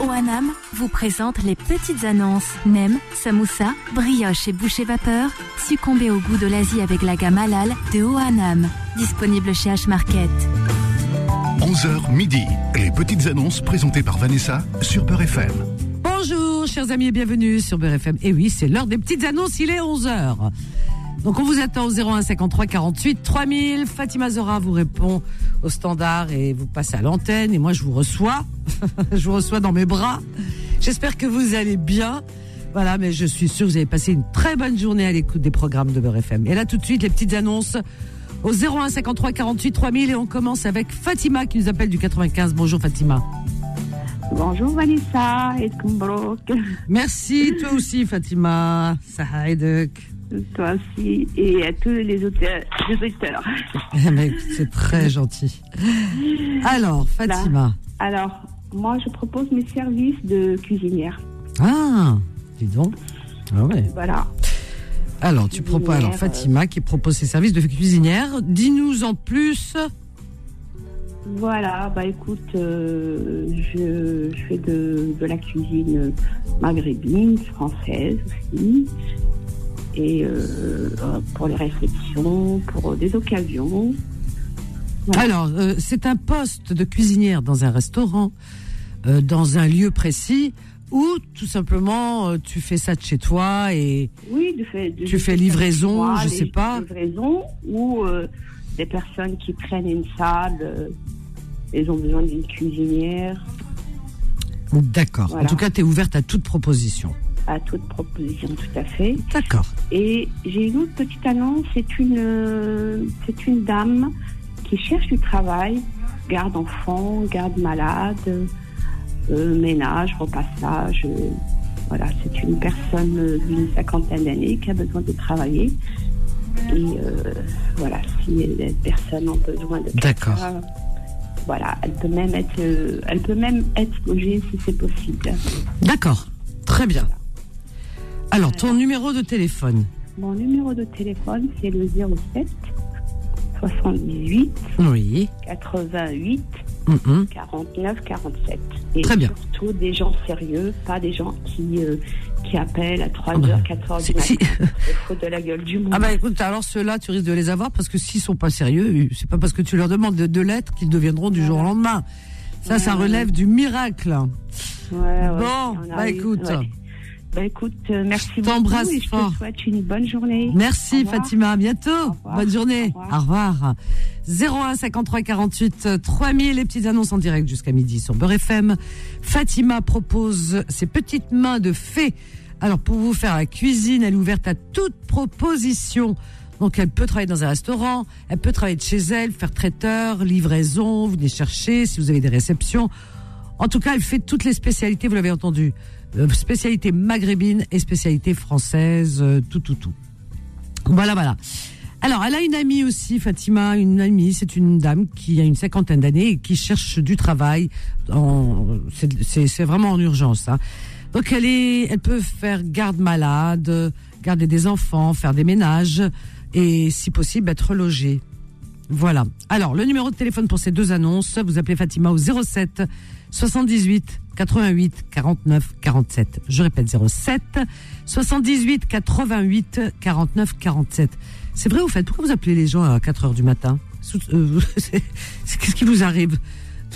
OANAM vous présente les petites annonces. Nem, samoussa, brioche et boucher vapeur. Succombez au goût de l'Asie avec la gamme halal de OANAM. Disponible chez H-Market. 11h midi. Les petites annonces présentées par Vanessa sur Beurre FM. Bonjour, chers amis, et bienvenue sur Beurre FM. Et oui, c'est l'heure des petites annonces, il est 11h. Donc on vous attend au 01 53 48 3000. Fatima Zora vous répond au standard et vous passe à l'antenne. Et moi, je vous reçois. je vous reçois dans mes bras. J'espère que vous allez bien. Voilà, mais je suis sûre que vous avez passé une très bonne journée à l'écoute des programmes de Beurre FM. Et là, tout de suite, les petites annonces au 01 53 48 3000. Et on commence avec Fatima qui nous appelle du 95. Bonjour Fatima. Bonjour Vanessa et. Merci, toi aussi Fatima. Sahaïdek. Toi aussi et à tous les auditeurs. C'est très gentil. Alors, Fatima. Alors, moi, je propose mes services de cuisinière. Ah, dis donc. Ah ouais. Voilà. Alors, tu proposes alors Cuisinière, Fatima qui propose ses services de cuisinière. Dis-nous en plus. Voilà, bah écoute, euh, je, je fais de, de la cuisine maghrébine, française aussi. Et euh, pour les réflexions, pour des occasions. Voilà. Alors, euh, c'est un poste de cuisinière dans un restaurant, euh, dans un lieu précis, ou tout simplement euh, tu fais ça de chez toi et Oui, de fait, de- Tu fais livraison, moi, je sais pas. Livraison ou euh, des personnes qui prennent une salle, euh, ils ont besoin d'une cuisinière, d'accord. Voilà. En tout cas, tu es ouverte à toute proposition. À toute proposition, tout à fait. D'accord. Et j'ai une autre petite annonce, c'est une, euh, c'est une dame qui cherche du travail, garde enfant, garde malade, euh, ménage, repassage. euh, voilà, c'est une personne d'une cinquantaine d'années qui a besoin de travailler. Et euh, voilà, si les personnes ont besoin de D'accord. voilà, elle peut même être, elle peut même être logée si c'est possible. D'accord. Très bien. Alors, ton numéro de téléphone. Mon numéro de téléphone, c'est le 07 78 Oui. 88 Mhm. 49 47. Et Très bien. surtout des gens sérieux, pas des gens qui, euh, qui appellent à 3h, bah, 4h si- du matin. De la gueule du monde. Ah bah écoute, alors ceux-là, tu risques de les avoir parce que s'ils sont pas sérieux, c'est pas parce que tu leur demandes de, de l'être qu'ils deviendront du jour au lendemain. Ça, ça Ouais. relève du miracle. Ouais, ouais, bon, on bah écoute. Bah écoute, euh, merci beaucoup t'embrasse et je fort. te souhaite une bonne journée. Merci. Fatima, à bientôt. Bonne journée. Au revoir. Au revoir. 01 53 48 3000 les petites annonces en direct jusqu'à midi sur Beurre FM. Fatima propose ses petites mains de fée. Alors pour vous faire la cuisine, elle est ouverte à toute proposition. Donc elle peut travailler dans un restaurant, elle peut travailler de chez elle, faire traiteur, livraison, vous venez chercher si vous avez des réceptions. En tout cas, elle fait toutes les spécialités, vous l'avez entendu. Euh, spécialité maghrébine et spécialité française, euh, tout, tout, tout. Voilà, voilà. Alors, elle a une amie aussi, Fatima, une amie, c'est une dame qui a une cinquantaine d'années et qui cherche du travail. C'est- vraiment en urgence. Hein. Donc, elle peut faire garde malade, garder des enfants, faire des ménages et, si possible, être logée. Voilà. Alors, le numéro de téléphone pour ces deux annonces, vous appelez Fatima au 07 78 88 49 47. Je répète 07 78 88 49 47. C'est vrai, au fait, pourquoi vous appelez les gens à 4 heures du matin? Euh, Qu'est-ce qui vous arrive?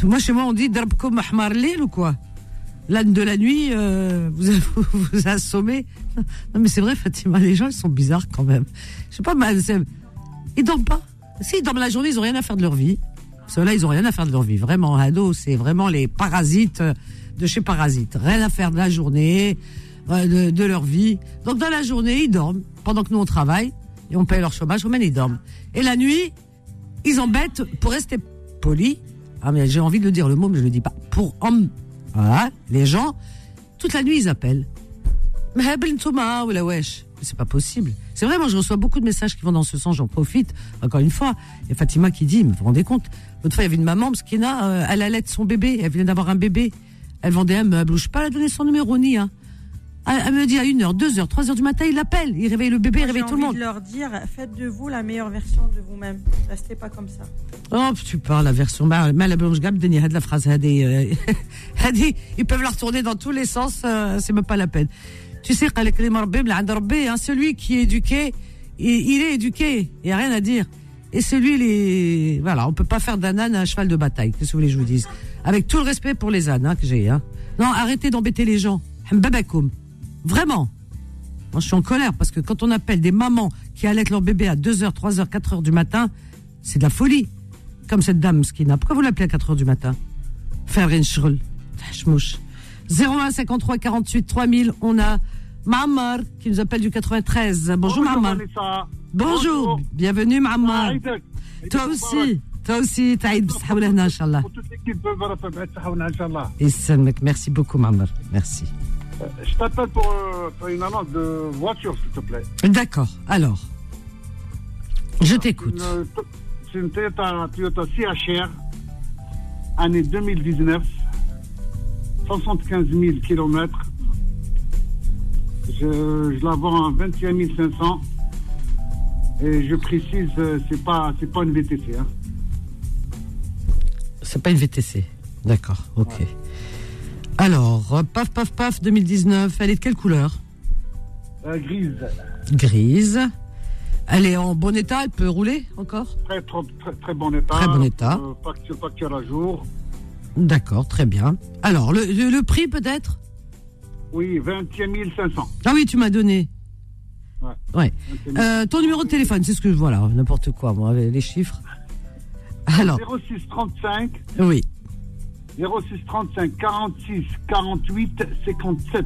Moi, chez moi, on dit Drabkom Ahmar Lil ou quoi? L'âne de la nuit, euh, vous, vous, vous assommez. Non, mais c'est vrai, Fatima, les gens, ils sont bizarres quand même. Je sais pas, c'est- ils dorment pas. S'ils dorment la journée, ils ont rien à faire de leur vie. Ceux-là, ils ont rien à faire de leur vie. Vraiment, ado, c'est vraiment les parasites de chez Parasites. Rien à faire de la journée, euh, de, leur vie. Donc, dans la journée, ils dorment. Pendant que nous, on travaille et on paye leur chômage, mais ils dorment. Et la nuit, ils embêtent, pour rester poli, ah, mais j'ai envie de dire le mot, mais je le dis pas. Pour homme, voilà, les gens, toute la nuit, ils appellent. Mais C'est pas possible. C'est vrai, moi, je reçois beaucoup de messages qui vont dans ce sens, j'en profite. Encore une fois, il y a Fatima qui dit, vous vous rendez compte, l'autre fois, il y avait une maman, Mskina, euh, elle allait son bébé, elle venait d'avoir un bébé. Elle vendait un meuble, ou je sais pas, elle a donné son numéro ni, hein. Elle me dit à 1h, 2h, 3h du matin, il l'appelle. Il réveille le bébé, il réveille tout le monde. de leur dire, faites de vous la meilleure version de vous-même. Restez pas comme ça. Oh, tu parles la version. Ils peuvent la retourner dans tous les sens, euh, c'est même pas la peine. Tu sais, hein, celui qui est éduqué, il est éduqué, il n'y a rien à dire. Et celui, les, voilà, on peut pas faire d'un âne un cheval de bataille. Qu'est-ce que vous voulez que je vous dise? Avec tout le respect pour les ânes hein, que j'ai. Hein. Non, arrêtez d'embêter les gens. Vraiment. Moi, je suis en colère parce que quand on appelle des mamans qui allaitent leur bébé à 2h, 3h, 4h du matin, c'est de la folie. Comme cette dame, Skina. Pourquoi vous l'appelez à 4h du matin? Faire une chrul. 01 53 48 3000. On a Mamar qui nous appelle du 93. Bonjour, Bonjour Mamar. Bonjour. Bienvenue Mamar. Toi aussi. Toi aussi, Taïd Inch'Allah. Pour toute l'équipe, Inch'Allah. Merci beaucoup Mamar. Merci. Euh, je t'appelle pour, euh, pour, une annonce de voiture, s'il te plaît. D'accord. Alors, je t'écoute. C'est une, Toyota, Toyota CHR, année 2019, 75 000 km. Je, je la vends à 21 500. Et je précise, euh, c'est pas, c'est pas une VTC. Hein. C'est pas une VTC. D'accord, ok. Alors, paf, paf, paf, 2019, elle est de quelle couleur? Euh, Grise. Grise. Elle est en bon état, elle peut rouler encore? Très, très, très, bon état. Très bon état. Euh, facture, à jour. D'accord, très bien. Alors, le, prix peut-être? Oui, 21 500. Ah oui, tu m'as donné. Ouais. ouais. Euh, ton numéro de téléphone, c'est ce que je vois là, n'importe quoi, moi, les chiffres. Alors. 06 35. Oui. 06 35 46 48 57.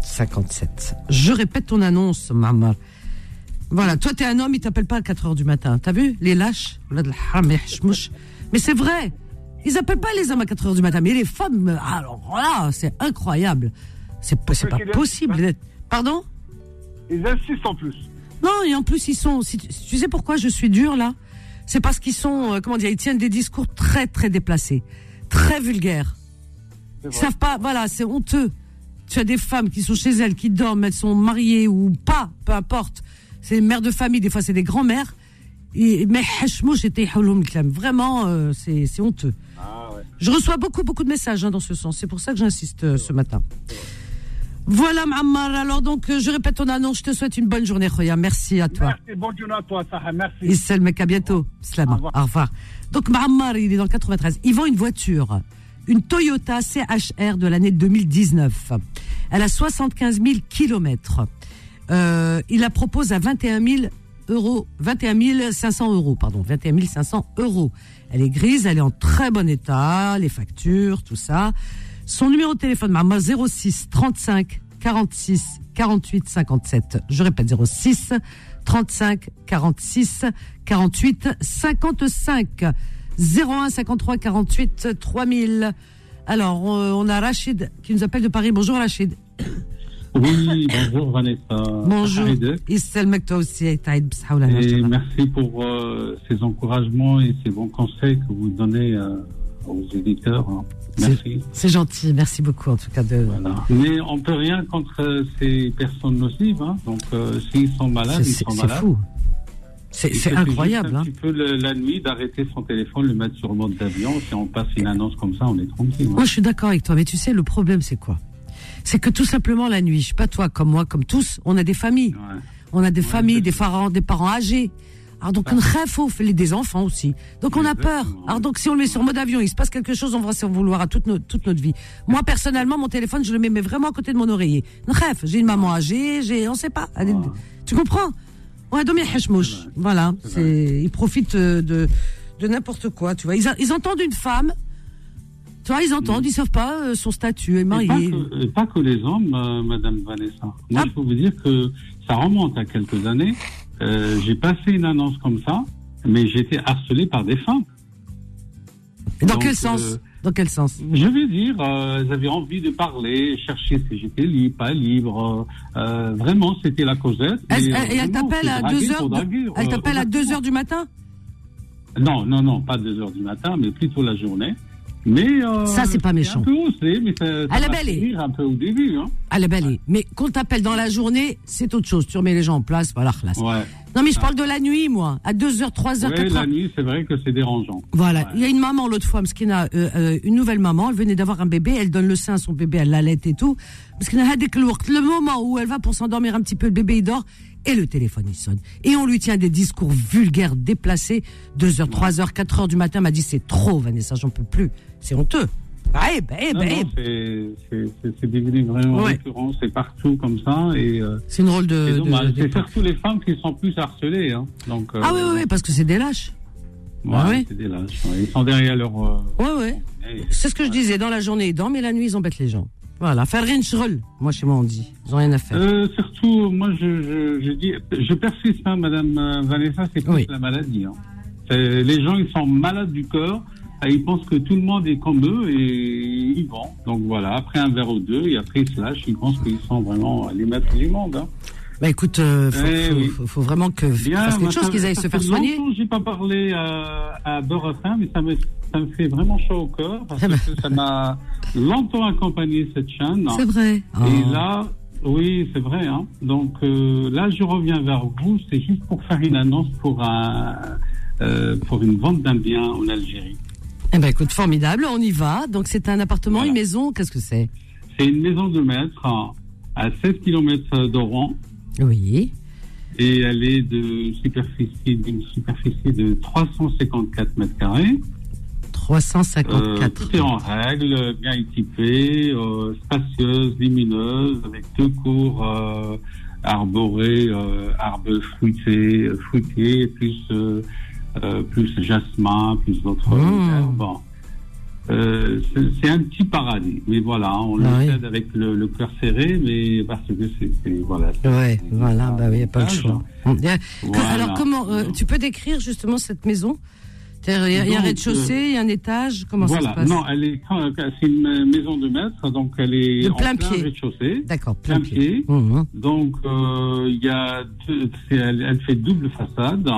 57. Je répète ton annonce, maman. Voilà, toi, t'es un homme, il t'appelle pas à 4 heures du matin. T'as vu? Les lâches Mais c'est vrai. Ils appellent pas les hommes à 4 heures du matin. Mais les femmes, alors là, c'est incroyable. C'est pas, possible. Pardon Ils insistent en plus. Non, et en plus, ils sont. Tu sais pourquoi je suis dur là? C'est parce qu'ils sont, euh, comment dire, ils tiennent des discours très, très déplacés très vulgaire. Ils savent pas, voilà, c'est honteux. Tu as des femmes qui sont chez elles, qui dorment, elles sont mariées ou pas, peu importe. C'est mères de famille, des fois c'est des grands-mères. Mais vraiment, euh, c'est honteux. Ah, Je reçois beaucoup, beaucoup de messages hein, dans ce sens. C'est pour ça que j'insiste euh, ce matin. Voilà, Mammar. Alors, donc, euh, je répète ton annonce. Je te souhaite une bonne journée, Khoya. Merci à toi. Merci, bonne journée à toi, Saha. Merci. à bientôt. Au revoir. Donc Mahammar, il est dans le 93. Il vend une voiture, une Toyota CHR de l'année 2019. Elle a 75 000 kilomètres. Euh, il la propose à 21 000 euros, 21 500 euros, pardon, 21 500 euros. Elle est grise, elle est en très bon état, les factures, tout ça. Son numéro de téléphone, Mahammar, 06 35 46 48 57. Je répète, 06 35 46 48 55 01 53 48 3000. Alors, on a Rachid qui nous appelle de Paris. Bonjour Rachid. Oui, bonjour Vanessa. Bonjour. Toi aussi. Et merci pour euh, ces encouragements et ces bons conseils que vous donnez euh, aux éditeurs. Hein. Merci. C'est gentil, merci beaucoup en tout cas. De... Mais on peut rien contre ces personnes nocives. Hein. Donc, euh, s'ils sont malades, ils sont malades. Fou. C'est incroyable. Un hein. petit peu la nuit d'arrêter son téléphone, le mettre sur le mode d'avion. Si on passe une annonce comme ça, on est tranquille. Hein. Moi, je suis d'accord avec toi, mais tu sais, le problème, c'est quoi? C'est que tout simplement la nuit, je sais pas toi, comme moi, comme tous, on a des familles. On a des familles, des parents, des parents âgés. Alors donc on rêve des enfants aussi. Donc on a peur. Alors donc si on le met sur mode avion, il se passe quelque chose, on va s'en vouloir à toute, notre toute notre vie. Moi personnellement, mon téléphone, je le mets vraiment à côté de mon oreiller. Rêve, j'ai une maman âgée, j'ai, on sait pas. Tu comprends? Ouais. Voilà, c'est, ils profitent euh, de, de n'importe quoi, tu vois. Ils, ils entendent une femme, tu vois, ils entendent, mm. ils savent pas euh, son statut, est marié. Pas que, pas que, les hommes, euh, Madame Vanessa. Moi, ah. je peux vous dire que ça remonte à quelques années. J'ai passé une annonce comme ça, mais été harcelé par des femmes. dans quel sens dans quel sens Je veux dire, euh, elles avaient envie de parler, chercher si j'étais libre, pas libre. Euh, vraiment, c'était la causette. et elle t'appelle à 2 heures. elle t'appelle à 2 heures du matin? Non, non, non, pas 2 heures du matin, mais plutôt la journée. Mais euh, Ça, c'est pas méchant. un peu osé, mais ça, ça À la belle. un peu au début. Hein. Ah, la belle. Mais qu'on t'appelle dans la journée, c'est autre chose. Tu remets les gens en place, voilà, classe. Ouais. Non, mais je parle de la nuit, moi. À 2h, 3h, Ouais, 4h. la nuit, c'est vrai que c'est dérangeant. Voilà, Ouais. il y a une maman l'autre fois, parce qu'il a euh, euh, une nouvelle maman, elle venait d'avoir un bébé, elle donne le sein à son bébé, elle l'allait et tout. Parce qu'il a le moment où elle va pour s'endormir un petit peu, le bébé il dort et le téléphone il sonne. Et on lui tient des discours vulgaires, déplacés, 2h, 3h, 4h du matin, m'a dit c'est trop Vanessa, j'en peux plus. C'est honteux. Ah, eh ben, eh ben, non, eh ben. c'est- devenu vraiment Ouais. récurrent, c'est partout comme ça et euh, C'est une rôle de. c'est surtout les femmes qui sont plus harcelées. Hein. Donc, euh, Ah oui, oui, oui, parce que c'est des lâches. ouais, Ah oui. c'est des lâches. ouais. Ils sont derrière leur. euh, Ouais, ouais. et- C'est ce que je disais, dans la journée ils dorment, mais la nuit ils embêtent les gens. Voilà, faire rien de Moi, chez moi, on dit. Ils ont rien à faire. Euh, surtout, moi, je, je, je dis, je persiste, hein, Madame euh, Vanessa, c'est plus Oui. la maladie. Hein. Les gens, ils sont malades du corps, et ils pensent que tout le monde est comme eux et ils vont. Donc voilà, après un verre ou deux, et après ils se lâchent, ils pensent qu'ils sont vraiment les maîtres du monde. Hein. Bah écoute, euh, faut, Eh faut- oui. faut- faut vraiment que Bien, fasse quelque chose, qu'ils aillent se faire soigner. j'ai pas parlé à, à Beurre mais ça me, ça me fait vraiment chaud au cœur parce Ah bah. que ça m'a longtemps accompagné cette chaîne. C'est vrai. Et Oh. là, oui, c'est vrai. Hein. Donc euh, là, je reviens vers vous. C'est juste pour faire une annonce pour un, euh, pour une vente d'un bien en Algérie. Eh ben écoute, formidable, on y va. Donc c'est un appartement, Voilà. une maison, qu'est-ce que c'est? C'est une maison de maître à, à 7 km d'Oran Oui. et elle est de superficie d'une superficie de 354 mètres carrés. Euh, 354. tout est en règle, bien équipé, euh, spacieuse, lumineuse, avec deux cours euh, arborés, euh, arbres fruités, fruités, plus euh, euh, plus jasmin, plus d'autres Mmh. herbes. Euh, c'est un petit paradis, mais voilà, on Ah le oui. cède avec le, le cœur serré, mais parce que c'est voilà. Ouais, voilà, bah oui, y a pas le choix. Voilà. Alors comment euh, tu peux décrire justement cette maison? Il y a, il un rez-de-chaussée, il y a un étage, comment ça voilà, se passe? Non, elle est, c'est une maison de maître, donc elle est De en plein plein pied. rez-de-chaussée. D'accord, plein plein pied. pied. Mhm. Donc, euh, il y a deux- c'est- elle, elle fait double façade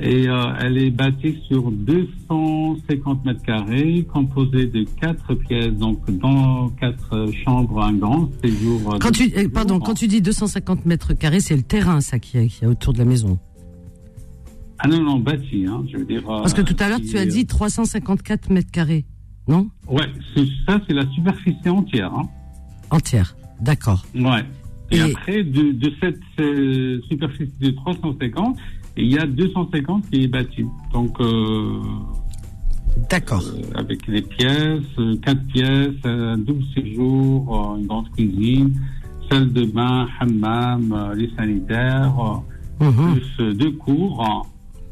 et euh, elle est bâtie sur 250 mètres carrés, composée de quatre pièces, donc dans quatre chambres, un grand séjour. Quand de tu, eh, séjour. pardon, quand tu dis 250 mètres carrés, c'est le terrain, ça, qui est, qui est autour de la maison. Ah non, non, bâti, hein, je veux dire. Parce que euh, tout à l'heure, tu as dit 354 mètres carrés, non? Ouais, ça, c'est la superficie entière. Hein. Entière. D'accord. Ouais. Et, Et- après, de, de cette euh, superficie de 350, il y a 250 qui est bâti. Donc, euh, D'accord. euh, avec les pièces, euh, quatre pièces, un double séjour, une grande cuisine, salle de bain, hammam, les sanitaires, Mhm. plus deux cours.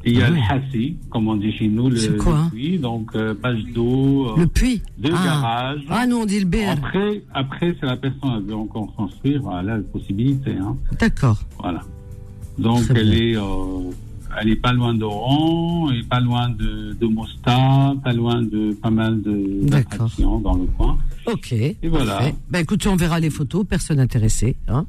il y a Ah le oui. hassi, comme on dit chez nous, le, C'est quoi, le hein? puits, donc page d'eau, Le puits? deux ah. garages. Ah, nous, on dit le BR. Après, après, c'est la personne qui veut encore construire, elle a la possibilité. Hein. D'accord. Voilà. Donc, elle est, euh, elle est pas loin d'Oran, et pas loin de, de Mostar, pas loin de pas mal de d'attractions dans le coin. Ok. Et voilà. parfait. Ben, écoute, on verra les photos, personne intéressé. Hein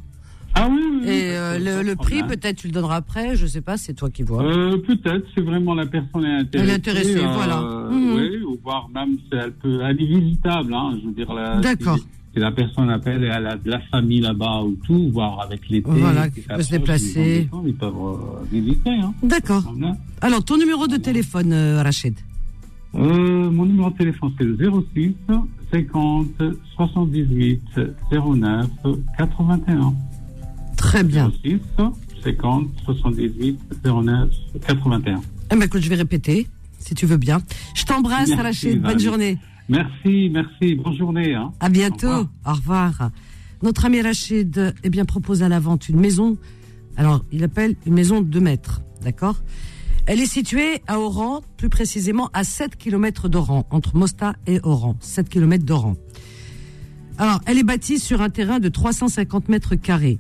Ah oui, oui, Et euh, le, prix, peut-être, tu le donneras après, je sais pas, c'est toi qui vois. Euh, peut-être, c'est vraiment la personne est intéressée. Elle est intéressée, voilà. Mhm. Oui, ou voir même si elle peut, elle est visitable, hein, je veux dire. D'accord. Si, si la personne appelle et elle a de la famille là-bas ou tout, voir avec l'été. Voilà, peut se déplacer. Ils, peuvent euh, visiter, hein. D'accord. Alors, ton numéro de téléphone, euh, Rachid Euh, mon numéro de téléphone, c'est le 06 50 78 09 81. Très bien. 06 50 78 09 81. Eh ben, écoute, je vais répéter, si tu veux bien. Je t'embrasse, Rachid. Bonne journée. Merci, merci. Bonne journée. Hein. À bientôt. Au Au revoir. Notre ami Rachid, eh bien, propose à la vente une maison. Alors, il appelle une maison de 2 mètres. D'accord? Elle est située à Oran, plus précisément à 7 km d'Oran, entre Mosta et Oran. 7 km d'Oran. Alors, elle est bâtie sur un terrain de 350 mètres carrés.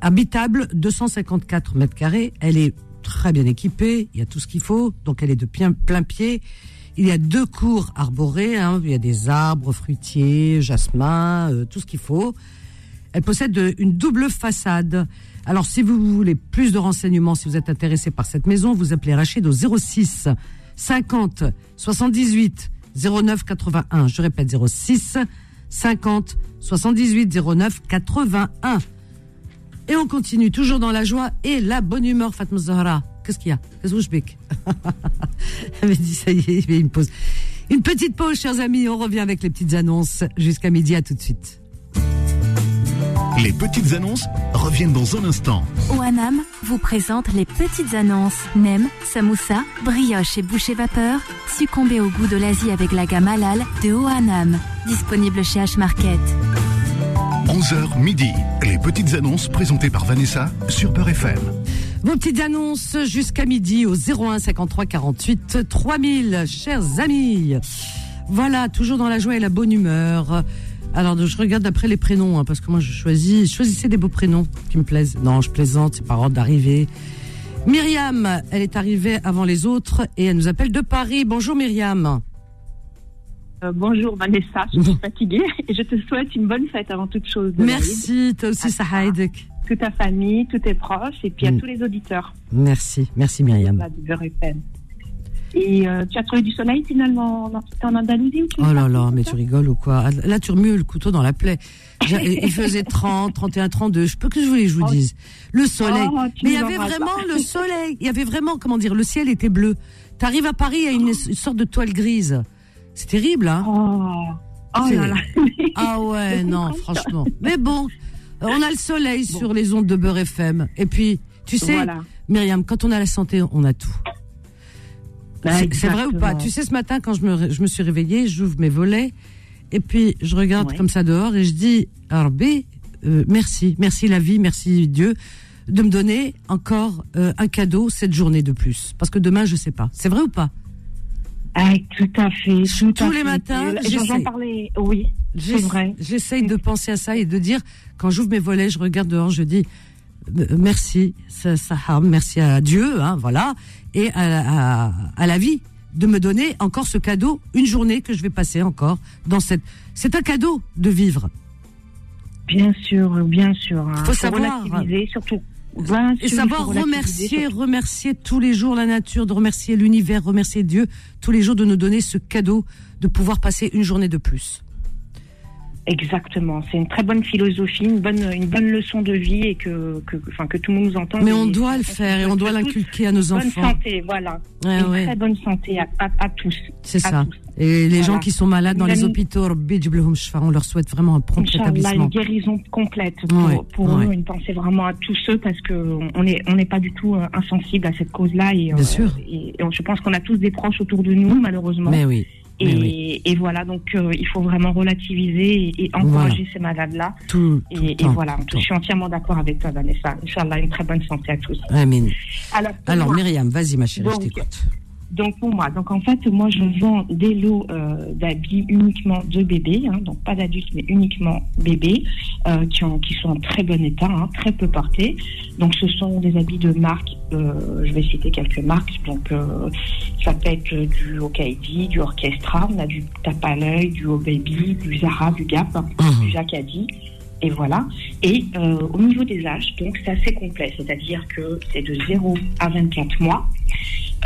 Habitable, 254 mètres carrés. Elle est très bien équipée. Il y a tout ce qu'il faut. Donc, elle est de plein, plein pied. Il y a deux cours arborés. hein. Il y a des arbres, fruitiers, jasmin, euh, tout ce qu'il faut. Elle possède de- une double façade. Alors, si vous voulez plus de renseignements, si vous êtes intéressé par cette maison, vous appelez Rachid au 06 50 78 09 81. Je répète 06 50 78 09 81. Et on continue toujours dans la joie et la bonne humeur, Fatma Zahra. Qu'est-ce qu'il y a? Qu'est-ce que je pique? Elle m'a dit ça y est, il une pause. Une petite pause, chers amis. On revient avec les petites annonces jusqu'à midi. À tout de suite. Les petites annonces reviennent dans un instant. OANAM vous présente les petites annonces. Nem, samoussa, brioche et boucher vapeur. Succombez au goût de l'Asie avec la gamme halal de OANAM. Disponible chez H-Market. 11h midi. Les petites annonces présentées par Vanessa sur Peur FM. Vos petites annonces jusqu'à midi au 01 53 48 3000, chers amis. Voilà, toujours dans la joie et la bonne humeur. Alors, je regarde après les prénoms, hein, parce que moi, je choisis, je choisissais des beaux prénoms qui me plaisent. Non, je plaisante, c'est par ordre d'arrivée. Myriam, elle est arrivée avant les autres et elle nous appelle de Paris. Bonjour Myriam. Euh, bonjour Vanessa, je suis fatiguée et je te souhaite une bonne fête avant toute chose. Merci, toi aussi Sahaïdek. Toute ta famille, tous tes proches et puis à mm. tous les auditeurs. Merci, merci Myriam. Et euh, tu as trouvé du soleil finalement en Andalousie ou Oh là là, mais tu rigoles ou quoi? Là, tu remues le couteau dans la plaie. il faisait 30, 31, 32. Je peux que je voulais je vous oh. dise. Le soleil. Oh, mais il y avait vraiment le soleil. Il y avait vraiment, comment dire, le ciel était bleu. Tu arrives à Paris, il y a une, sorte de toile grise. C'est terrible, hein? Oh, oh là là. Ah ouais, non, franchement. Mais bon, on a le soleil sur les ondes de Beurre FM. Et puis, tu sais, Myriam, quand on a la santé, on a tout. Bah, c'est vrai ou pas Tu sais, ce matin, quand je me, je me suis réveillée, j'ouvre mes volets et puis je regarde comme ça dehors et je dis, B, euh, merci, merci la vie, merci Dieu de me donner encore euh, un cadeau cette journée de plus. Parce que demain, je sais pas. C'est vrai ou pas? Ah, tout à fait. Tous les matins, j'en. Oui, c'est vrai. J'essaye de penser à ça et de dire, quand j'ouvre mes volets, je regarde dehors, je dis euh, merci, ça, merci à Dieu, hein, voilà, et à, à, la vie de me donner encore ce cadeau, une journée que je vais passer encore dans cette. C'est un cadeau de vivre. Bien sûr, bien sûr. Il hein. faut, savoir. surtout. Et savoir remercier, remercier tous les jours la nature, de remercier l'univers, remercier Dieu tous les jours de nous donner ce cadeau de pouvoir passer une journée de plus. Exactement, c'est une très bonne philosophie, une bonne, une bonne leçon de vie et que, que, enfin, que tout le monde nous entend. Mais on doit le faire et on doit l'inculquer à nos enfants. Bonne santé, voilà. une très bonne santé à, à, tous. C'est ça. Et les gens qui sont malades dans les hôpitaux, on leur souhaite vraiment un prompt rétablissement. une guérison complète pour, pour eux, une pensée vraiment à tous ceux parce que on n'est on n'est pas du tout euh, insensible à cette cause-là et, Bien sûr. Euh, et, et je pense qu'on a tous des proches autour de nous malheureusement. Mais oui. Et, voilà, donc euh, il faut vraiment relativiser et, encourager ces malades-là. Tout, et, voilà, je suis entièrement d'accord avec toi, Vanessa. Inch'Allah, une très bonne santé à tous. Amen. Alors, Alors Myriam, vas-y, ma chérie, je t'écoute. Donc pour moi, donc en fait, moi je vends des lots euh, d'habits uniquement de bébés, hein, donc pas d'adultes mais uniquement bébés, euh, qui, ont, qui sont en très bon état, hein, très peu portés. Donc ce sont des habits de marque, euh, je vais citer quelques marques. Donc ça peut être du Okaidi, du Orchestra, on a du Tape à l'œil, du O Baby, du Zara, du Gap, mmh. du Jacadi. Et voilà. Et au niveau des âges, donc c'est assez complet, c'est-à-dire que c'est de 0 à 24 mois.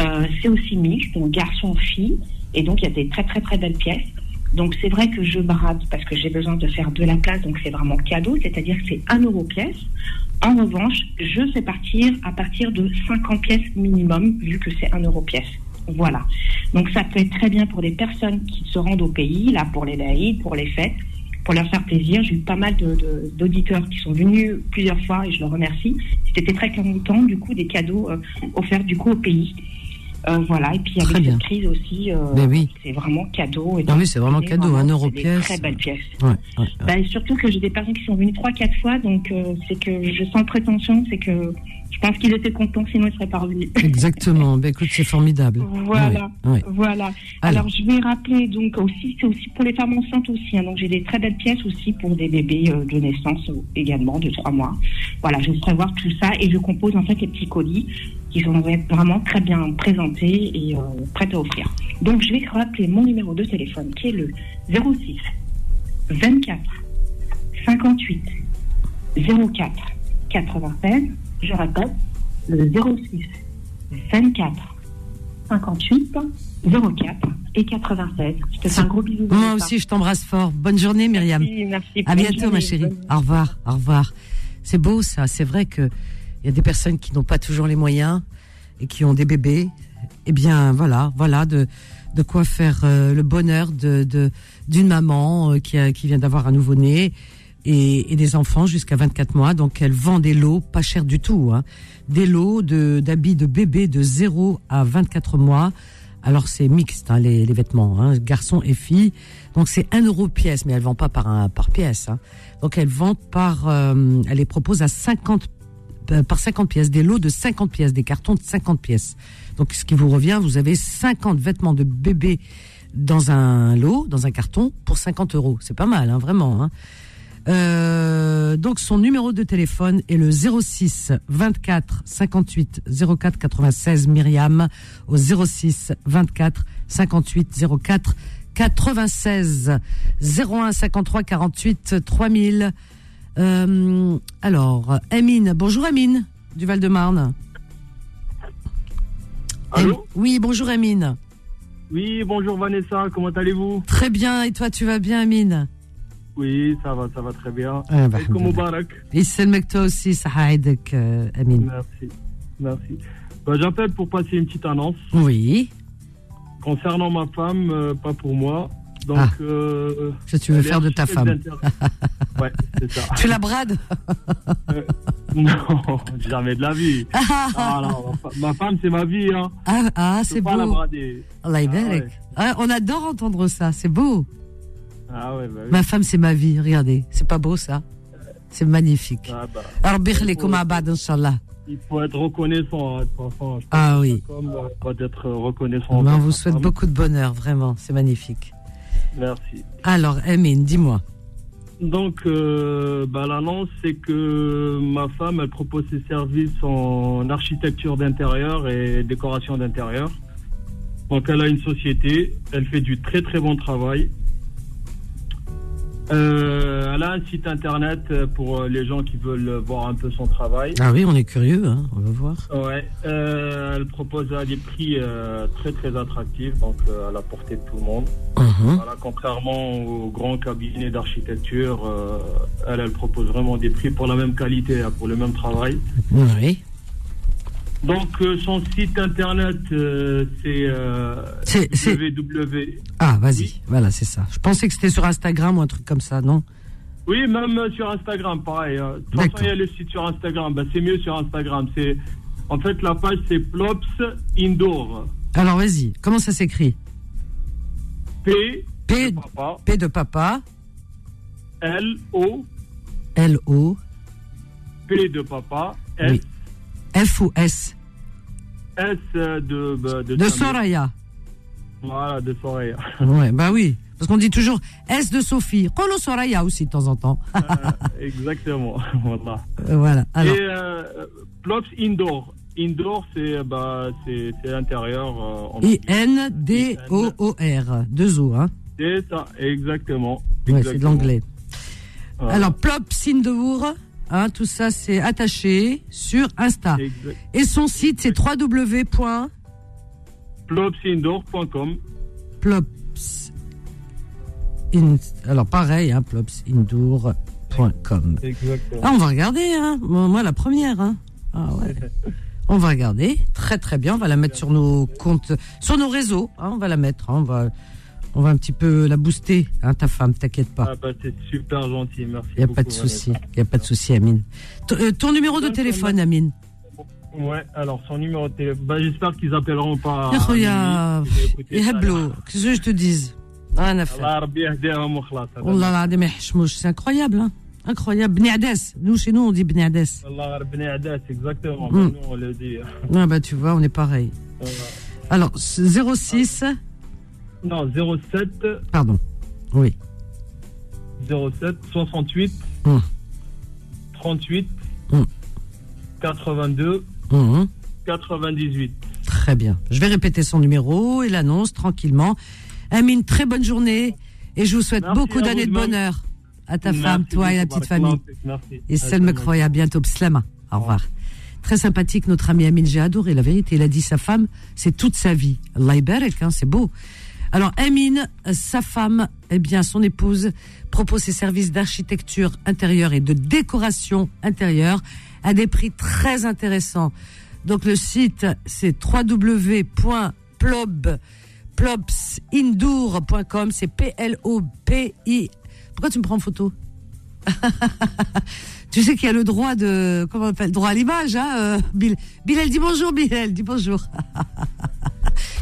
Euh, c'est aussi mixte, donc garçon-fille, et donc il y a des très très très belles pièces. Donc c'est vrai que je brade parce que j'ai besoin de faire de la place, donc c'est vraiment cadeau, c'est-à-dire que c'est 1 euro pièce. En revanche, je fais partir à partir de 50 pièces minimum, vu que c'est 1 euro pièce. Voilà. Donc ça peut être très bien pour des personnes qui se rendent au pays, là pour les laïcs, pour les fêtes, pour leur faire plaisir. J'ai eu pas mal d'auditeurs qui sont venus plusieurs fois et je leur remercie. C'était très content, du coup, des cadeaux euh, offerts du coup au pays. Euh, voilà, et puis avec cette crise aussi, euh, c'est vraiment cadeau. Et oui, c'est vraiment cadeau, un euro pièce. Très belle pièce. Bah, surtout que j'ai des personnes qui sont venues trois, quatre fois, donc euh, c'est que je sens prétention, c'est que je pense qu'il était content, sinon il serait pas revenu. Exactement. ben, écoute, c'est formidable. Voilà. Voilà. Alors, je vais rappeler donc aussi, c'est aussi pour les femmes enceintes aussi. Hein. donc j'ai des très belles pièces aussi pour des bébés de naissance également de trois mois. Voilà, je vais prévoir tout ça et je compose en fait les petits colis qui sont vraiment très bien présentés et euh, prêts à offrir. Donc, je vais rappeler mon numéro de téléphone qui est le 06 24 58 04 96. Je répète, le 06 24 58 04 et 96. Je te fais un gros bisou. Moi aussi, je t'embrasse fort. Bonne journée, Myriam. Merci, merci. À bientôt, journée. ma chérie. Bonne- Au revoir, au revoir. C'est beau, ça. C'est vrai que il y a des personnes qui n'ont pas toujours les moyens et qui ont des bébés. Eh bien, voilà, voilà de de quoi faire euh, le bonheur de de- d'une maman euh, qui a, qui vient d'avoir un nouveau-né et, et des enfants jusqu'à 24 mois. Donc, elle vend des lots pas chers du tout, hein. des lots de d'habits de bébés de 0 à 24 mois. Alors c'est mixte hein, les, les vêtements, hein, garçons et filles. Donc c'est 1 euro pièce, mais elle vend pas par un par pièce. Hein. Donc elle vend par, euh, elle les propose à 50 euh, par 50 pièces, des lots de 50 pièces, des cartons de 50 pièces. Donc ce qui vous revient, vous avez 50 vêtements de bébé dans un lot, dans un carton, pour 50 euros. C'est pas mal, hein, vraiment. Hein. Euh, donc son numéro de téléphone est le 06 24 58 04 96 Myriam au 06 24 58 04 96 01 53 48 3000. Euh, alors, Amine. Bonjour Amine, du Val-de-Marne. Allô Oui, bonjour Amine. Oui, bonjour Vanessa, comment allez-vous? Très bien, et toi, tu vas bien Amine? Oui, ça va, ça va très bien. Ah, bah, comme Et c'est le mec toi aussi, ça aidek, euh, Amine. Merci, merci. Bah, j'appelle pour passer une petite annonce. Oui. Concernant ma femme, euh, pas pour moi, ah. Donc, euh, ce que tu veux faire de ta femme. Tu la brades euh, Non, jamais de la vie. Ah, ma femme, c'est ma vie. Hein. Ah, ah c'est beau. La brader. On adore entendre ça, c'est beau. Ah, ouais, bah, oui. Ma femme, c'est ma vie, regardez. C'est pas beau ça C'est magnifique. Bah, Alors, comme abad, Inch'Allah? Il faut être reconnaissant. Hein, façon, ah oui. Comme, euh, être reconnaissant. Eh ben, on vous souhaite beaucoup de bonheur, vraiment. C'est magnifique. Merci. Alors, Amine, dis-moi. Donc, euh, bah, l'annonce, c'est que ma femme, elle propose ses services en architecture d'intérieur et décoration d'intérieur. Donc, elle a une société, elle fait du très très bon travail. Euh, elle a un site internet pour les gens qui veulent voir un peu son travail. Ah oui, on est curieux, hein, on va voir. Ouais, euh, elle propose à des prix euh, très très attractifs, donc euh, à la portée de tout le monde. Mhm. Voilà, contrairement aux grands cabinets d'architecture, euh, elle, elle propose vraiment des prix pour la même qualité, hein, pour le même travail. Oui. Donc euh, son site internet, euh, c'est euh, www. Ah, vas-y, voilà, c'est ça. Je pensais que c'était sur Instagram ou un truc comme ça, non? Oui, même euh, sur Instagram, pareil. hein. De toute façon, il y a le site sur Instagram. Ben, c'est mieux sur Instagram. C'est en fait la page, c'est Plops Indoor. Alors, vas-y, comment ça s'écrit? P P, papa, P de papa, L O L-O, P de papa, S Oui. F ou S S euh, de de, De. Soraya. Voilà, de Soraya. Ouais, bah oui. Parce qu'on dit toujours S de Sophie. Colo Soraya aussi de temps en temps. Euh, exactement. voilà. Euh, voilà. Alors, Et euh, Plops Indoor. Indoor, c'est bah, l'intérieur. euh. I-N-D-O-O-R. Deux O, hein. C'est ça, exactement. Ouais, c'est de Exactement. l'anglais. Alors, Plop Sindour, hein, tout ça, c'est attaché sur Insta. Exact. Et son site, c'est www.plops. Plopsindoor.com. In- alors, pareil, hein, plopsindoor.com. Ah, on va regarder, hein. Moi, moi, la première, hein. Ah ouais. On va regarder. Très, très bien. On va la mettre sur nos comptes, sur nos réseaux. hein, on va la mettre. hein, on va, on va un petit peu la booster, hein, ta femme, t'inquiète pas. Ah bah, c'est super gentil, merci. Il n'y a pas de souci, il a pas de souci, Amine. Euh, ton numéro de téléphone, Amine Ouais, alors son numéro de téléphone. Bah, j'espère qu'ils appelleront pas. Regarde, qu'est-ce que je te dise? Rien à faire. Allah c'est incroyable, hein Incroyable. Bnadès. Nous, chez nous, on dit Bnadès. Allah exactement. Hmm. Nous, on le dit. Ah bah, tu vois, on est pareil. Alors, 06 non, 07. Pardon. Oui. 07 68 38 mmh. 82 98. Très bien. Je vais répéter son numéro et l'annonce tranquillement. Amine, très bonne journée et je vous souhaite beaucoup d'années de bonheur à ta femme, toi et la petite famille. Et celle me croyait à bientôt. Slama. Au revoir. Très sympathique, notre ami Amine. J'ai adoré la vérité. Il a dit sa femme, c'est toute sa vie. Allah hein, c'est beau. Alors, Amine, sa femme, eh bien, son épouse, propose ses services d'architecture intérieure et de décoration intérieure à des prix très intéressants. Donc, le site, c'est www.plob, c'est P-L-O-P-I. Pourquoi tu me prends en photo? tu sais qu'il y a le droit de, comment on appelle, droit à l'image, hein, euh, Bill. Bilal, dis bonjour, Bilal, dis bonjour.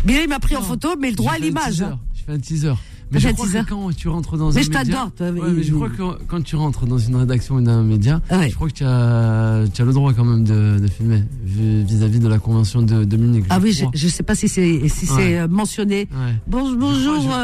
Bilal, il m'a pris en photo, mais le droit à un l'image. hein. Je fais un teaser. Mais je un crois que quand tu rentres dans Mais un je média... toi, Ouais, mais je crois que quand tu rentres dans une rédaction ou d'un média, Ouais. je crois que tu as, tu as le droit quand même de, de filmer vis-à-vis de la convention de, de Munich. Ah oui, je, crois. je sais pas si c'est si Ouais. mentionné. Bon, Je bonjour, crois, je crois.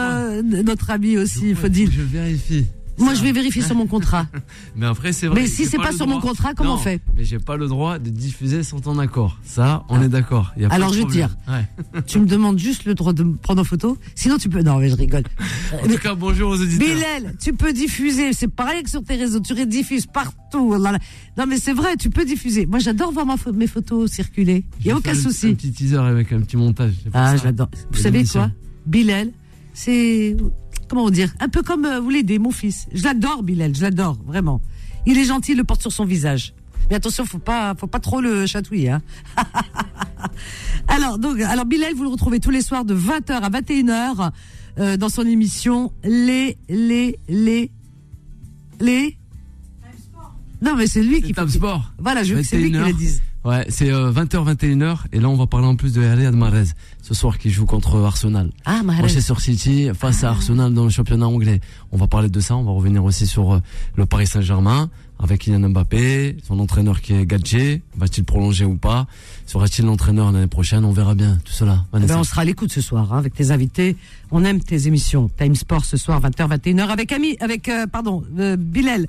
euh, notre ami aussi, que Je vérifie. Moi, je vais vérifier sur mon contrat. Mais après, c'est vrai. Mais si c'est pas le sur mon contrat, comment Non, on fait Mais j'ai pas le droit de diffuser sans ton accord. Ça, on est d'accord. Pas Alors, je vais te dire. Ouais. tu me demandes juste le droit de me prendre en photo. Sinon, tu peux. Non, mais je rigole. En tout cas, bonjour aux auditeurs. Bilal, tu peux diffuser. C'est pareil que sur tes réseaux. Tu rediffuses partout. Là. Non, mais c'est vrai, tu peux diffuser. Moi, j'adore voir ma mes photos circuler. Il Je y a aucun faire un- souci. petit teaser avec un petit montage. Ah, j'adore. Vous savez quoi? Bilal, c'est comment dire Un peu comme euh, vous l'aidez, mon fils. Je l'adore, Bilal. Je l'adore vraiment. Il est gentil, il le porte sur son visage. Mais attention, faut pas, faut pas trop le chatouiller. Hein. alors, donc, alors Bilal, vous le retrouvez tous les soirs de 20h à 21h euh, dans son émission Les, les, les, les. Non, mais c'est lui qui faut- Sport. Voilà, je c'est lui qui 21h. le dise. Ouais, c'est euh, 20h, 21h. Et là, on va parler en plus de Riyad Mahrez. Ce soir, qui joue contre Arsenal. Ah, Mahrez. Manchester City face à Arsenal dans le championnat anglais. On va parler de ça. On va revenir aussi sur euh, le Paris Saint-Germain avec Kylian Mbappé, son entraîneur qui est Gadget. Va-t-il prolonger ou pas? Sera-t-il l'entraîneur l'année prochaine? On verra bien tout cela. Eh ben, on sera à l'écoute ce soir hein, avec tes invités. On aime tes émissions. Time Sport ce soir 20h 21h avec Ami avec euh, pardon euh, Bilal.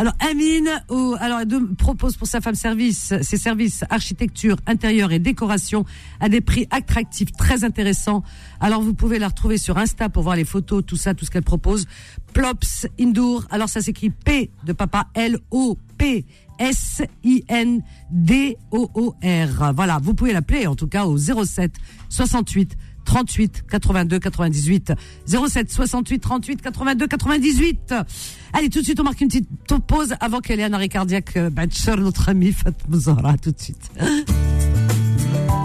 Alors Amine au- alors propose pour sa femme service ses services architecture intérieure et décoration à des prix attractifs très intéressants. Alors vous pouvez la retrouver sur Insta pour voir les photos, tout ça, tout ce qu'elle propose. Plops Indoor. Alors ça s'écrit P de papa L O P S I N D O O R. Voilà, vous pouvez l'appeler en tout cas au 07 68 38 82 98 07 68 38 82 98. Allez, tout de suite on marque une petite pause avant qu'elle ait un arrêt cardiaque. euh, Batcher, notre ami Fatma Zahra, tout de suite.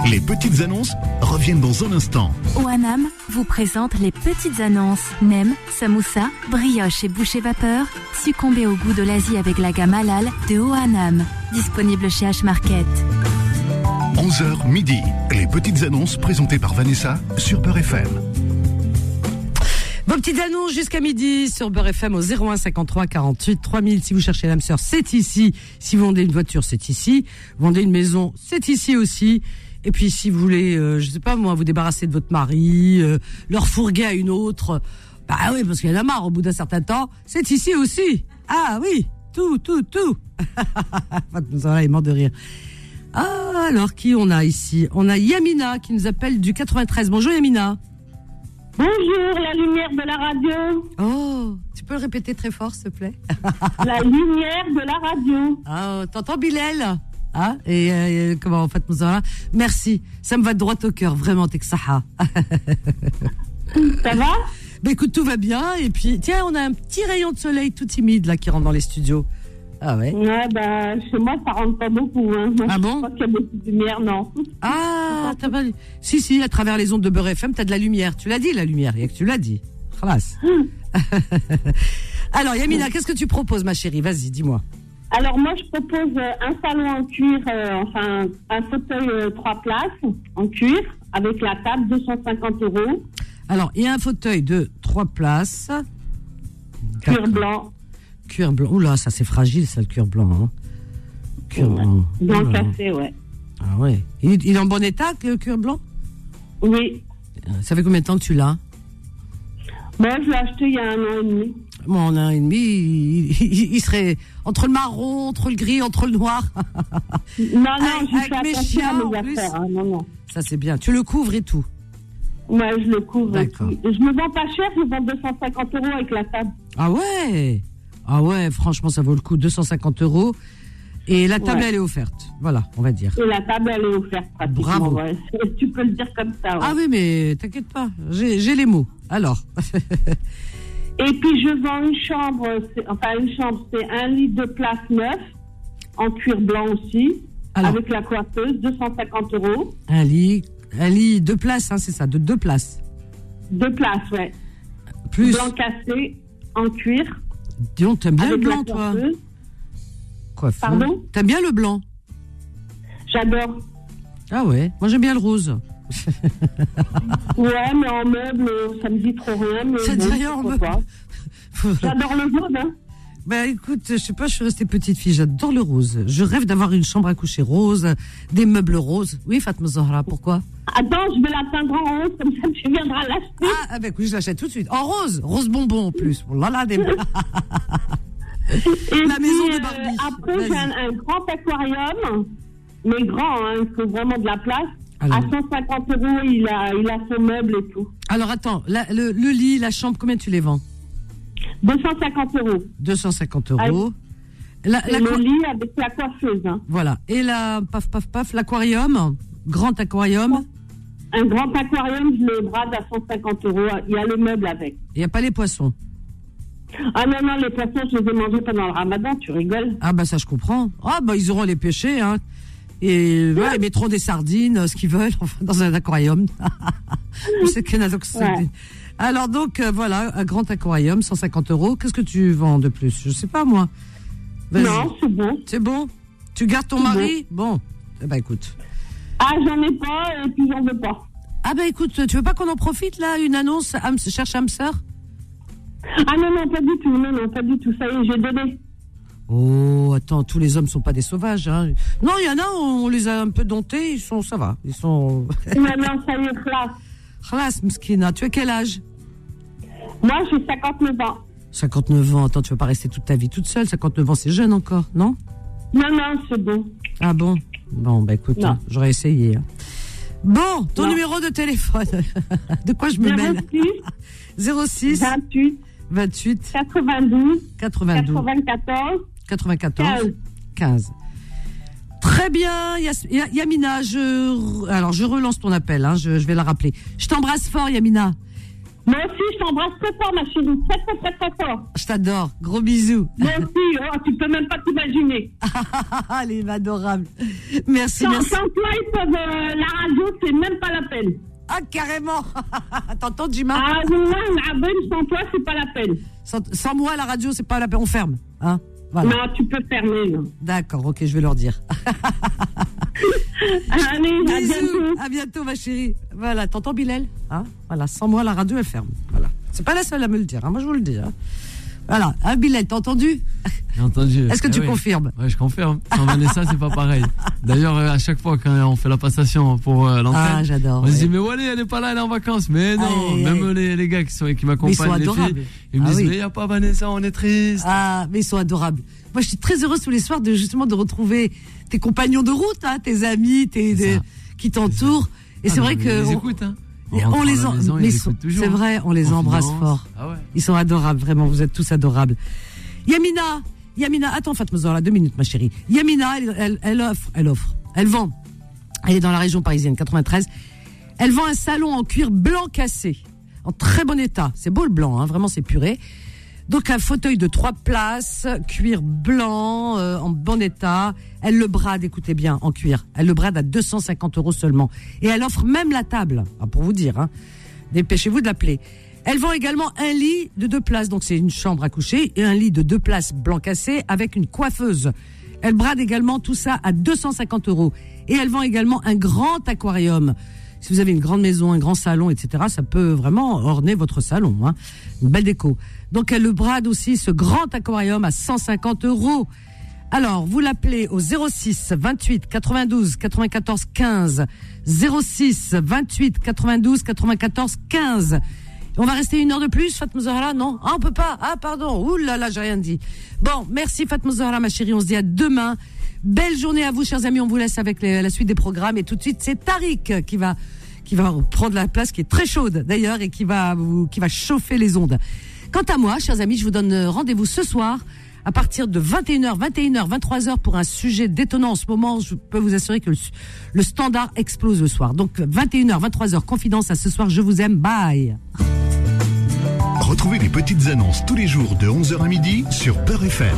Les petites annonces reviennent dans un instant. OANAM vous présente les petites annonces. Nem, samoussa, brioche et boucher vapeur. Succombez au goût de l'Asie avec la gamme halal de OANAM. Disponible chez H-Market. 11h midi. Les petites annonces présentées par Vanessa sur Peur FM. Vos petites annonces jusqu'à midi sur Beurre FM au 01 53 48 3000. Si vous cherchez l'âme sœur, c'est ici. Si vous vendez une voiture, c'est ici. Vendez une maison, c'est ici aussi. Et puis si vous voulez, euh, je sais pas moi, vous débarrasser de votre mari, euh, leur fourguer à une autre, bah oui, parce qu'il y en a marre au bout d'un certain temps, c'est ici aussi. Ah oui, tout, tout, tout. Fatma est mort de rire. Ah, alors qui on a ici? On a Yamina qui nous appelle du 93. Bonjour Yamina. Bonjour, la lumière de la radio. Oh, tu peux le répéter très fort, s'il te plaît? La lumière de la radio. Ah, t'entends Bilal? Ah, et euh, comment Fatma Zahra Merci, ça me va droit au cœur, vraiment, Saha. Ça va? Ben écoute, tout va bien, et puis, tiens, on a un petit rayon de soleil tout timide, là, qui rentre dans les studios. Ah ouais Ouais, bah, chez moi, ça rentre pas beaucoup. Hein. Ah bon Je crois qu'il y a beaucoup de lumière, non. Ah, t'as pas... Si, si, à travers les ondes de Beurre FM, t'as de la lumière. Tu l'as dit, la lumière, il y a que tu l'as dit. Khalas. Alors, Yamina, qu'est-ce que tu proposes, ma chérie? Vas-y, dis-moi. Alors, moi, je propose euh, un salon en cuir, euh, enfin, un fauteuil euh, trois places en cuir, avec la table, 250 euros, Alors, il y a un fauteuil de trois places. cuir blanc, Cuir blanc. Oula, ça c'est fragile, ça, le cuir blanc. Hein. Cuir blanc. blanc Oula. cassé, ouais. Ah ouais. Il, il est en bon état, le cuir blanc? Oui. Ça fait combien de temps que tu l'as? Moi, je l'ai acheté il y a un an et demi. Moi, en un an et demi, il, il- il serait entre le marron, entre le gris, entre le noir. Non, non, Avec- je avec mes chiens, en mes plus. affaires. hein, non, non. Ça, c'est bien. Tu le couvres et tout. Moi, je le couvre. D'accord. Je me vends pas cher, je vends 250 euros avec la table. Ah ouais? Ah ouais, franchement, ça vaut le coup. 250 euros. Et la table, Ouais. elle est offerte. Voilà, on va dire. Et la table, elle est offerte pratiquement. Bravo. ouais. Tu peux le dire comme ça. ouais. Ah oui, mais t'inquiète pas, j'ai les mots. Alors, Et puis je vends une chambre, enfin une chambre, c'est un lit de place neuf, en cuir blanc aussi, Alors. avec la coiffeuse, 250 euros. un lit, un lit deux places, hein, c'est ça, de deux places. Deux places, ouais. Plus, Blanc cassé, en cuir, dis donc, t'aimes bien le avec blanc, la toi. Coiffeur. Pardon T'aimes bien le blanc J'adore. Ah ouais, moi j'aime bien le rose. Ouais, mais en meuble, ça me dit trop rien. Mais Ça bon, dit rien en meuble. J'adore le jaune, hein. Ben écoute, je sais pas, je suis restée petite fille, j'adore le rose. Je rêve d'avoir une chambre à coucher rose, des meubles roses. Oui, Fatma Zahra, pourquoi? Attends, je vais la peindre en rose, comme ça tu viendras l'acheter. ah, ah ben écoute, je l'achète tout de suite. En rose, rose bonbon en plus. Oh là là, des... Et La maison de Barbie. euh, après, Vas-y. j'ai un, un grand aquarium, mais grand, hein, il faut vraiment de la place. Alors. À 150 euros, il a, il a son meuble et tout. Alors attends, la- le, le lit, la chambre, combien tu les vends? 250 euros. 250 euros. La, la le lit avec la coiffeuse. hein. Voilà. Et la paf paf paf, l'aquarium, grand aquarium. Un grand aquarium, je le brade à 150 euros. Il y a le meuble avec. Il n'y a pas les poissons. Ah non, non, les poissons, je les ai mangés pendant le ramadan, tu rigoles. Ah bah ça je comprends. Ah bah ils auront les pêchés hein. Et ils mettront des sardines, euh, ce qu'ils veulent, enfin, dans un aquarium. Je Alors donc euh, voilà, un grand aquarium, 150 euros. Qu'est-ce que tu vends de plus? Je sais pas moi. Non, c'est bon. C'est bon? Tu gardes ton mari? Bon. Eh ben écoute. Ah, j'en ai pas et puis j'en veux pas. Ah ben écoute, tu veux pas qu'on en profite là Une annonce, âme- cherche sœur Ah non, non, pas du tout. Non, non, pas du tout. Ça y est, j'ai donné. Oh, attends, tous les hommes sont pas des sauvages. Hein. Non, il y en a, on les a un peu domptés, ils sont, ça va. Ils sont... Non, non, ça y est, classe. Tu as quel âge? Moi, j'ai 59 ans. 59 ans, attends, tu vas pas rester toute ta vie toute seule. 59 ans, c'est jeune encore, non? Non, non, c'est bon. Ah bon? Bon, bah écoute, hein, j'aurais essayé. hein. Bon, ton Non. numéro de téléphone. de quoi je me mêle? 06 28 28 92 92 94 94 15. 15. Très bien, Yamina, je, alors je relance ton appel, hein, je, je vais la rappeler. Je t'embrasse fort, Yamina. Moi aussi, je t'embrasse très fort, ma chérie. Très, très, très, très fort. Je t'adore. Gros bisous. Moi aussi, oh, tu peux même pas t'imaginer. Elle est adorable. Merci, Sans, merci. sans toi, ils peuvent, euh, la radio, c'est même pas la peine. Ah, carrément. T'entends, Jima? Ah, non, la bonne, sans toi, c'est pas la peine. sans, sans moi, la radio, c'est pas la peine. On ferme. Hein voilà. Non, tu peux fermer. D'accord, ok, je vais leur dire. Allez, à Bisous. bientôt. À bientôt, ma chérie. Voilà, t'entends, Bilal hein? Voilà, sans moi, la radio, elle ferme. Voilà. C'est pas la seule à me le dire, hein, moi, je vous le dis. Hein. Voilà, hein, Bilal, t'as entendu J'ai entendu. Est-ce que Eh tu oui. confirmes Ouais, je confirme. Sans Vanessa, c'est pas pareil. D'ailleurs, euh, à chaque fois quand on fait la passation pour euh, l'antenne, Ah, j'adore. on se ouais. dit mais Wally, elle est pas là, elle est en vacances. Mais non, même les, les gars qui sont qui Mais ils sont m'accompagnent, les adorables. filles, ils me Ah disent oui. mais y a pas Vanessa, on est triste. Ah, mais ils sont adorables. Moi, je suis très heureuse tous les soirs de justement de retrouver tes compagnons de route, hein, tes amis, tes, des- qui t'entourent. Et Ah, c'est vrai que ils on- écoutent. Hein. On, les en- maison, sont- c'est vrai, on les embrasse fort. Ah ouais. Ils sont adorables, vraiment. Vous êtes tous adorables. Yamina, Yamina, attends, Fatma Zahra, deux minutes, ma chérie. Yamina, elle, elle, elle offre, elle offre, elle vend. Elle est dans la région parisienne, 93. Elle vend un salon en cuir blanc cassé, en très bon état. C'est beau le blanc, hein, vraiment, c'est puré. Donc un fauteuil de trois places, cuir blanc, euh, en bon état. Elle le brade, écoutez bien, en cuir. Elle le brade à 250 euros seulement. Et elle offre même la table, Ah, pour vous dire. Hein. Dépêchez-vous de l'appeler. Elle vend également un lit de deux places, donc c'est une chambre à coucher, et un lit de deux places blanc cassé avec une coiffeuse. Elle brade également tout ça à 250 euros. Et elle vend également un grand aquarium. Si vous avez une grande maison, un grand salon, etc., ça peut vraiment orner votre salon. Hein. Une belle déco. Donc elle le brade aussi, ce grand aquarium, à 150 euros. Alors, vous l'appelez au 06 28 92 94 15. 06 28 92 94 15. On va rester une heure de plus, Fatma Zahra Non? Ah, on peut pas. Ah, pardon. Ouh là là, j'ai rien dit. Bon, merci Fatma Zahra, ma chérie. On se dit à demain. Belle journée à vous, chers amis. On vous laisse avec la suite des programmes. Et tout de suite, c'est Tariq qui va, qui va prendre la place, qui est très chaude d'ailleurs, et qui va, qui va chauffer les ondes. Quant à moi, chers amis, je vous donne rendez-vous ce soir à partir de 21h, 21h, 23h pour un sujet détonnant en ce moment. Je peux vous assurer que le, le standard explose le soir. Donc 21h, 23h, confidence à ce soir. Je vous aime. Bye. Retrouvez les petites annonces tous les jours de 11h à midi sur Peur FM.